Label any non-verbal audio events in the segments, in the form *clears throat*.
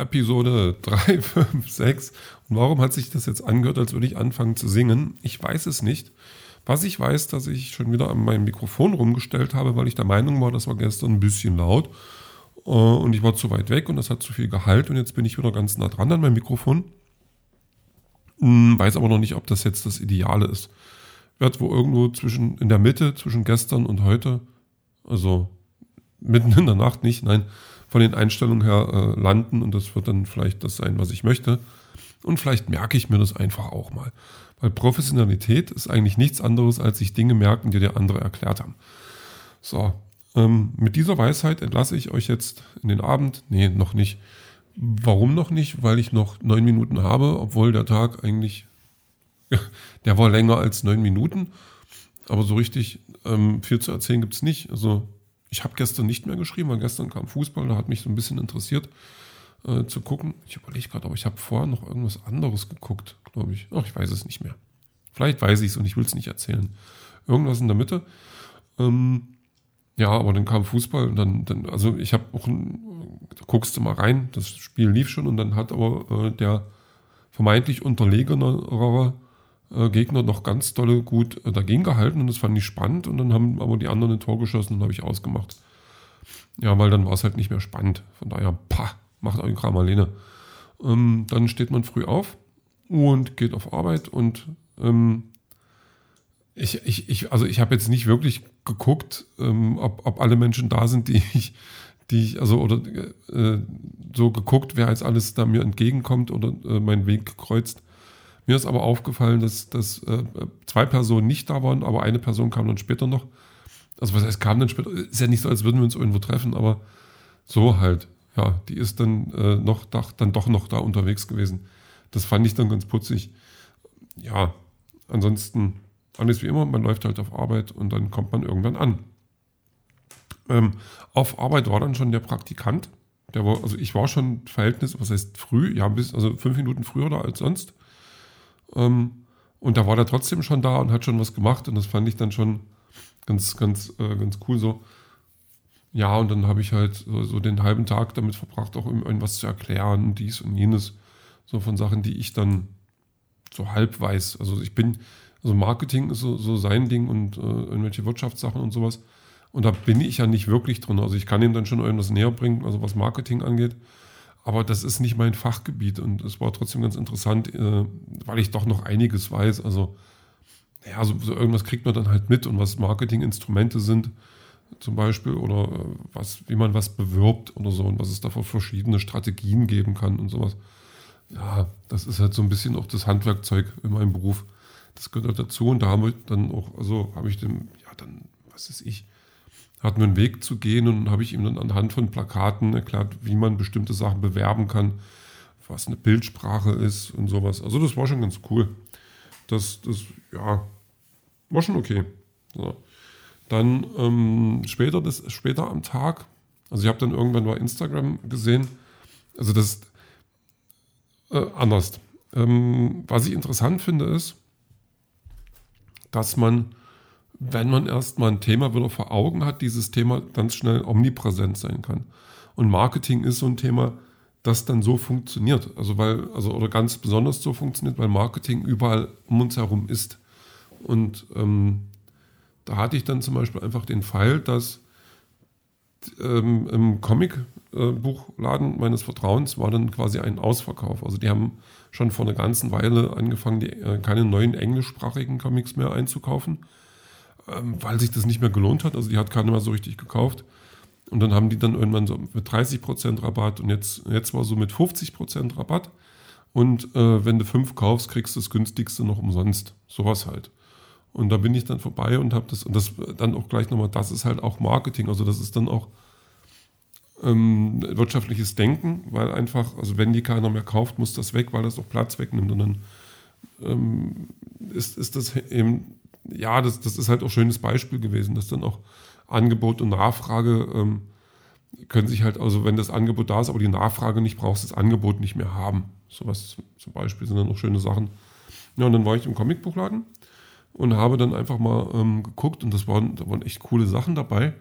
Episode 3, 5, 6. Und warum hat sich das jetzt angehört, als würde ich anfangen zu singen? Ich weiß es nicht. Was ich weiß, dass ich schon wieder an meinem Mikrofon rumgestellt habe, weil ich der Meinung war, das war gestern ein bisschen laut. Äh, und ich war zu weit weg und das hat zu viel Gehalt. Und jetzt bin ich wieder ganz nah dran an meinem Mikrofon. Hm, weiß aber noch nicht, ob das jetzt das Ideale ist. Wird wo irgendwo zwischen, in der Mitte, zwischen gestern und heute, also mitten in der Nacht nicht, nein, von den Einstellungen her äh, landen und das wird dann vielleicht das sein, was ich möchte. Und vielleicht merke ich mir das einfach auch mal. Weil Professionalität ist eigentlich nichts anderes, als sich Dinge merken, die der andere erklärt haben. So, ähm, mit dieser Weisheit entlasse ich euch jetzt in den Abend. Nee, noch nicht. Warum noch nicht? Weil ich noch neun Minuten habe, obwohl der Tag eigentlich, *laughs* der war länger als neun Minuten. Aber so richtig ähm, viel zu erzählen gibt es nicht. Also ich habe gestern nicht mehr geschrieben, weil gestern kam Fußball, da hat mich so ein bisschen interessiert äh, zu gucken. Ich überlege gerade, aber ich habe vorher noch irgendwas anderes geguckt, glaube ich. Ach, ich weiß es nicht mehr. Vielleicht weiß ich es und ich will es nicht erzählen. Irgendwas in der Mitte. Ähm, ja, aber dann kam Fußball und dann, dann also ich habe auch, ein, da guckst du mal rein, das Spiel lief schon und dann hat aber äh, der vermeintlich unterlegenere äh, Gegner noch ganz dolle gut äh, dagegen gehalten und das fand ich spannend und dann haben aber die anderen ein Tor geschossen und habe ich ausgemacht. Ja, weil dann war es halt nicht mehr spannend. Von daher, pah, macht euren Kram alleine. Ähm, dann steht man früh auf und geht auf Arbeit und ähm, ich, ich, ich, also ich habe jetzt nicht wirklich geguckt, ähm, ob, ob alle Menschen da sind, die ich, die ich, also oder äh, so geguckt, wer jetzt alles da mir entgegenkommt oder äh, meinen Weg kreuzt. Mir ist aber aufgefallen, dass, dass äh, zwei Personen nicht da waren, aber eine Person kam dann später noch. Also was heißt, kam dann später? Ist ja nicht so, als würden wir uns irgendwo treffen, aber so halt. Ja, die ist dann äh, noch dann doch noch da unterwegs gewesen. Das fand ich dann ganz putzig. Ja, ansonsten alles wie immer, man läuft halt auf Arbeit und dann kommt man irgendwann an. Ähm, auf Arbeit war dann schon der Praktikant. Der war, also ich war schon Verhältnis, was heißt früh, ja, bis, also fünf Minuten früher da als sonst. Ähm, und da war der trotzdem schon da und hat schon was gemacht und das fand ich dann schon ganz, ganz, äh, ganz cool so. Ja, und dann habe ich halt so, so, den halben Tag damit verbracht, auch irgendwas zu erklären, dies und jenes, so von Sachen, die ich dann so halb weiß. Also ich bin, also Marketing ist so, so sein Ding und äh, irgendwelche Wirtschaftssachen und sowas. Und da bin ich ja nicht wirklich drin. Also ich kann ihm dann schon irgendwas näher bringen, also was Marketing angeht. Aber das ist nicht mein Fachgebiet und es war trotzdem ganz interessant, äh, weil ich doch noch einiges weiß. Also, ja, so, so, irgendwas kriegt man dann halt mit und was Marketinginstrumente sind, zum Beispiel, oder äh, was, wie man was bewirbt oder so und was es da für verschiedene Strategien geben kann und sowas. Ja, das ist halt so ein bisschen auch das Handwerkzeug in meinem Beruf. Das gehört dazu und da haben wir dann auch, also habe ich dem, ja, dann, was ist ich, hatten wir einen Weg zu gehen und habe ich ihm dann anhand von Plakaten erklärt, wie man bestimmte Sachen bewerben kann, was eine Bildsprache ist und sowas. Also das war schon ganz cool. Das, das ja, war schon okay. So. Dann ähm, später, das, später am Tag, also ich habe dann irgendwann bei Instagram gesehen, also das äh, anders. Ähm, was ich interessant finde, ist, dass man wenn man erstmal ein Thema wieder vor Augen hat, dieses Thema ganz schnell omnipräsent sein kann. Und Marketing ist so ein Thema, das dann so funktioniert. Also weil, also oder ganz besonders so funktioniert, weil Marketing überall um uns herum ist. Und ähm, da hatte ich dann zum Beispiel einfach den Fall, dass ähm, im Comicbuchladen meines Vertrauens war dann quasi ein Ausverkauf. Also die haben schon vor einer ganzen Weile angefangen, die, äh, keine neuen englischsprachigen Comics mehr einzukaufen ähm, weil sich das nicht mehr gelohnt hat. Also die hat keiner mehr so richtig gekauft. Und dann haben die dann irgendwann so mit 30% Rabatt und jetzt, jetzt war so mit 50% Rabatt. Und äh, wenn du fünf kaufst, kriegst du das günstigste noch umsonst. Sowas halt. Und da bin ich dann vorbei und habe das, und das dann auch gleich nochmal, das ist halt auch Marketing. Also das ist dann auch ähm, wirtschaftliches Denken, weil einfach, also wenn die keiner mehr kauft, muss das weg, weil das auch Platz wegnimmt. Und dann ähm, ist, ist das eben ja, das, das ist halt auch ein schönes Beispiel gewesen, dass dann auch Angebot und Nachfrage ähm, können sich halt, also wenn das Angebot da ist, aber die Nachfrage nicht, brauchst das Angebot nicht mehr haben. Sowas zum Beispiel sind dann auch schöne Sachen. Ja, und dann war ich im Comicbuchladen und habe dann einfach mal ähm, geguckt und das waren, da waren echt coole Sachen dabei,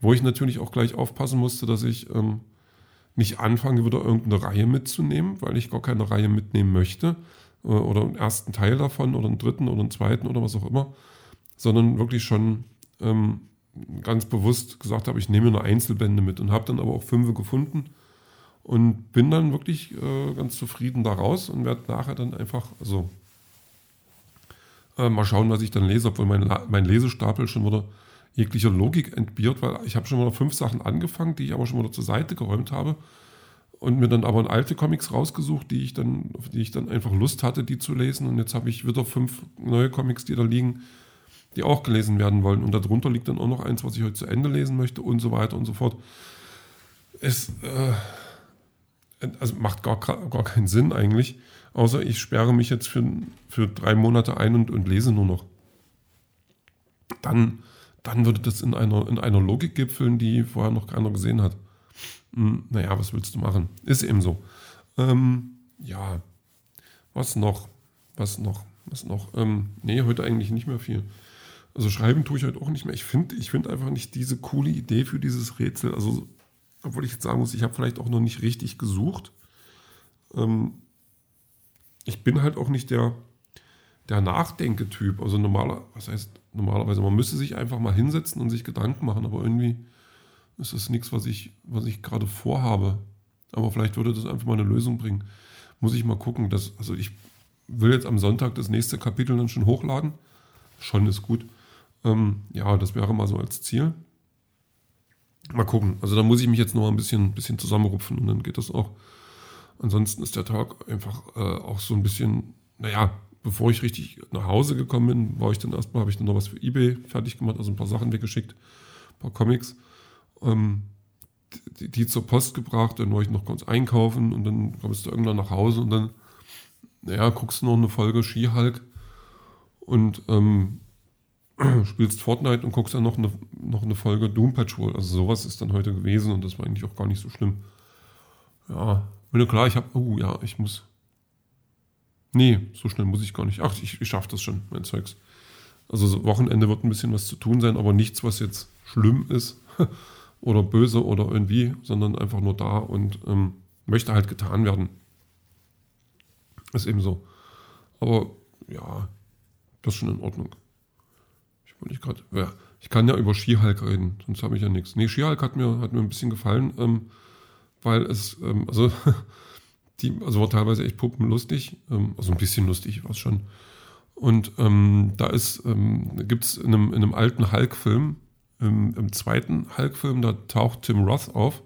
wo ich natürlich auch gleich aufpassen musste, dass ich ähm, nicht anfange, wieder irgendeine Reihe mitzunehmen, weil ich gar keine Reihe mitnehmen möchte. Äh, oder einen ersten Teil davon oder einen dritten oder einen zweiten oder was auch immer. Sondern wirklich schon ähm, ganz bewusst gesagt habe, ich nehme nur Einzelbände mit und habe dann aber auch fünf gefunden und bin dann wirklich äh, ganz zufrieden daraus und werde nachher dann einfach, also äh, mal schauen, was ich dann lese, obwohl mein, mein Lesestapel schon wieder jeglicher Logik entbiert, weil ich habe schon wieder fünf Sachen angefangen, die ich aber schon wieder zur Seite geräumt habe und mir dann aber alte Comics rausgesucht, die ich dann, auf die ich dann einfach Lust hatte, die zu lesen. Und jetzt habe ich wieder fünf neue Comics, die da liegen, die auch gelesen werden wollen. Und darunter liegt dann auch noch eins, was ich heute zu Ende lesen möchte und so weiter und so fort. Es äh, also macht gar, gar keinen Sinn eigentlich, außer ich sperre mich jetzt für, für drei Monate ein und, und lese nur noch. Dann, dann würde das in einer, in einer Logik gipfeln, die vorher noch keiner gesehen hat. Hm, naja, was willst du machen? Ist eben so. Ähm, ja, was noch? Was noch? Was noch? Ähm, nee, heute eigentlich nicht mehr viel. Also schreiben tue ich heute auch nicht mehr. Ich finde ich find einfach nicht diese coole Idee für dieses Rätsel. Also, obwohl ich jetzt sagen muss, ich habe vielleicht auch noch nicht richtig gesucht. Ähm, ich bin halt auch nicht der, der Nachdenketyp. Also normaler, was heißt normalerweise, man müsste sich einfach mal hinsetzen und sich Gedanken machen, aber irgendwie ist das nichts, was ich, was ich gerade vorhabe. Aber vielleicht würde das einfach mal eine Lösung bringen. Muss ich mal gucken. Dass, also ich will jetzt am Sonntag das nächste Kapitel dann schon hochladen. Schon ist gut. Ähm, ja, das wäre mal so als Ziel. Mal gucken. Also da muss ich mich jetzt noch mal ein bisschen, bisschen zusammenrupfen und dann geht das auch. Ansonsten ist der Tag einfach äh, auch so ein bisschen, naja, bevor ich richtig nach Hause gekommen bin, war ich dann erstmal, habe ich dann noch was für Ebay fertig gemacht, also ein paar Sachen weggeschickt, ein paar Comics ähm, die, die, zur Post gebracht, dann war ich noch kurz einkaufen und dann kommst du irgendwann nach Hause und dann, naja, guckst du noch eine Folge Skihulk und ähm, *clears throat* spielst Fortnite und guckst dann noch eine, noch eine Folge Doom Patrol. Also sowas ist dann heute gewesen und das war eigentlich auch gar nicht so schlimm. Ja, wenn klar, ich habe, oh ja, ich muss. Nee, so schnell muss ich gar nicht. Ach, ich, ich schaffe das schon, mein Zeugs. Also Wochenende wird ein bisschen was zu tun sein, aber nichts, was jetzt schlimm ist. *laughs* oder böse oder irgendwie, sondern einfach nur da und ähm, möchte halt getan werden. Ist eben so. Aber ja, das ist schon in Ordnung. Ich wollte nicht gerade. Ja, ich kann ja über Skihulk reden, sonst habe ich ja nichts. Nee, Skihulk hat mir, hat mir ein bisschen gefallen, ähm, weil es, ähm, also, *laughs* die, also war teilweise echt puppenlustig, ähm, also ein bisschen lustig war es schon. Und ähm, da ist, ähm, gibt es in in einem alten Hulk-Film, im, im zweiten Hulk-Film, da taucht Tim Roth auf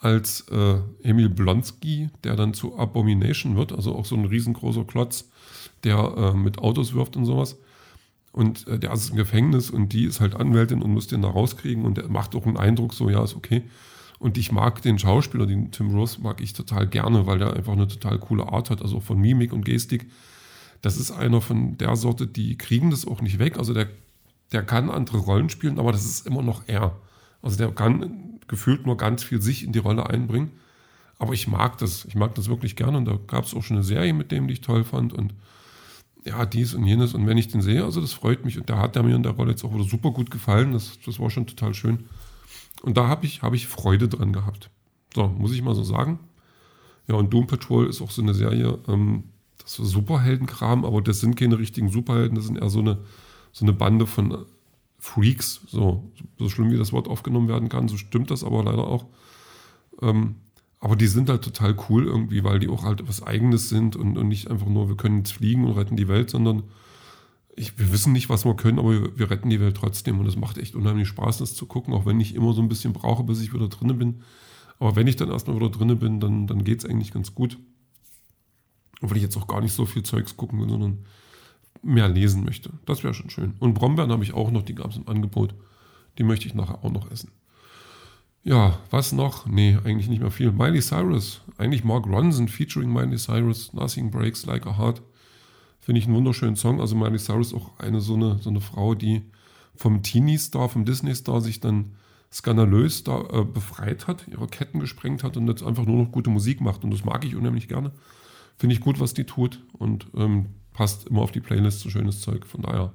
als äh, Emil Blonsky, der dann zu Abomination wird, also auch so ein riesengroßer Klotz, der äh, mit Autos wirft und sowas. Und äh, der ist im Gefängnis und die ist halt Anwältin und muss den da rauskriegen und der macht auch einen Eindruck, so ja, ist okay. Und ich mag den Schauspieler, den Tim Roth, mag ich total gerne, weil der einfach eine total coole Art hat, also von Mimik und Gestik. Das ist einer von der Sorte, die kriegen das auch nicht weg. Also der der kann andere Rollen spielen, aber das ist immer noch er. Also der kann gefühlt nur ganz viel sich in die Rolle einbringen. Aber ich mag das. Ich mag das wirklich gerne. Und da gab es auch schon eine Serie mit dem, die ich toll fand. Und ja, dies und jenes. Und wenn ich den sehe, also das freut mich. Und da hat er mir in der Rolle jetzt auch wieder super gut gefallen. Das, das war schon total schön. Und da habe ich, hab ich Freude dran gehabt. So, muss ich mal so sagen. Ja, und Doom Patrol ist auch so eine Serie, ähm, das ist Superheldenkram, aber das sind keine richtigen Superhelden, das sind eher so eine, so eine Bande von Freaks, so, so schlimm wie das Wort aufgenommen werden kann, so stimmt das aber leider auch. Ähm, aber die sind halt total cool irgendwie, weil die auch halt was Eigenes sind und, und nicht einfach nur, wir können jetzt fliegen und retten die Welt, sondern ich, wir wissen nicht, was wir können, aber wir, wir retten die Welt trotzdem. Und es macht echt unheimlich Spaß, das zu gucken, auch wenn ich immer so ein bisschen brauche, bis ich wieder drinne bin. Aber wenn ich dann erstmal wieder drinne bin, dann, dann geht es eigentlich ganz gut. Wenn ich jetzt auch gar nicht so viel Zeugs gucken will, sondern mehr lesen möchte. Das wäre schon schön. Und Brombeeren habe ich auch noch, die gab es im Angebot. Die möchte ich nachher auch noch essen. Ja, was noch? Nee, eigentlich nicht mehr viel. Miley Cyrus, eigentlich Mark Ronson featuring Miley Cyrus, Nothing Breaks Like a Heart. Finde ich einen wunderschönen Song. Also Miley Cyrus auch eine so eine, so eine Frau, die vom Teenie-Star, vom Disney-Star sich dann skandalös da äh, befreit hat, ihre Ketten gesprengt hat und jetzt einfach nur noch gute Musik macht. Und das mag ich unheimlich gerne. Finde ich gut, was die tut. Und ähm, passt immer auf die Playlist, so schönes Zeug. Von daher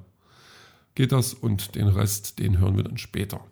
geht das und den Rest, den hören wir dann später.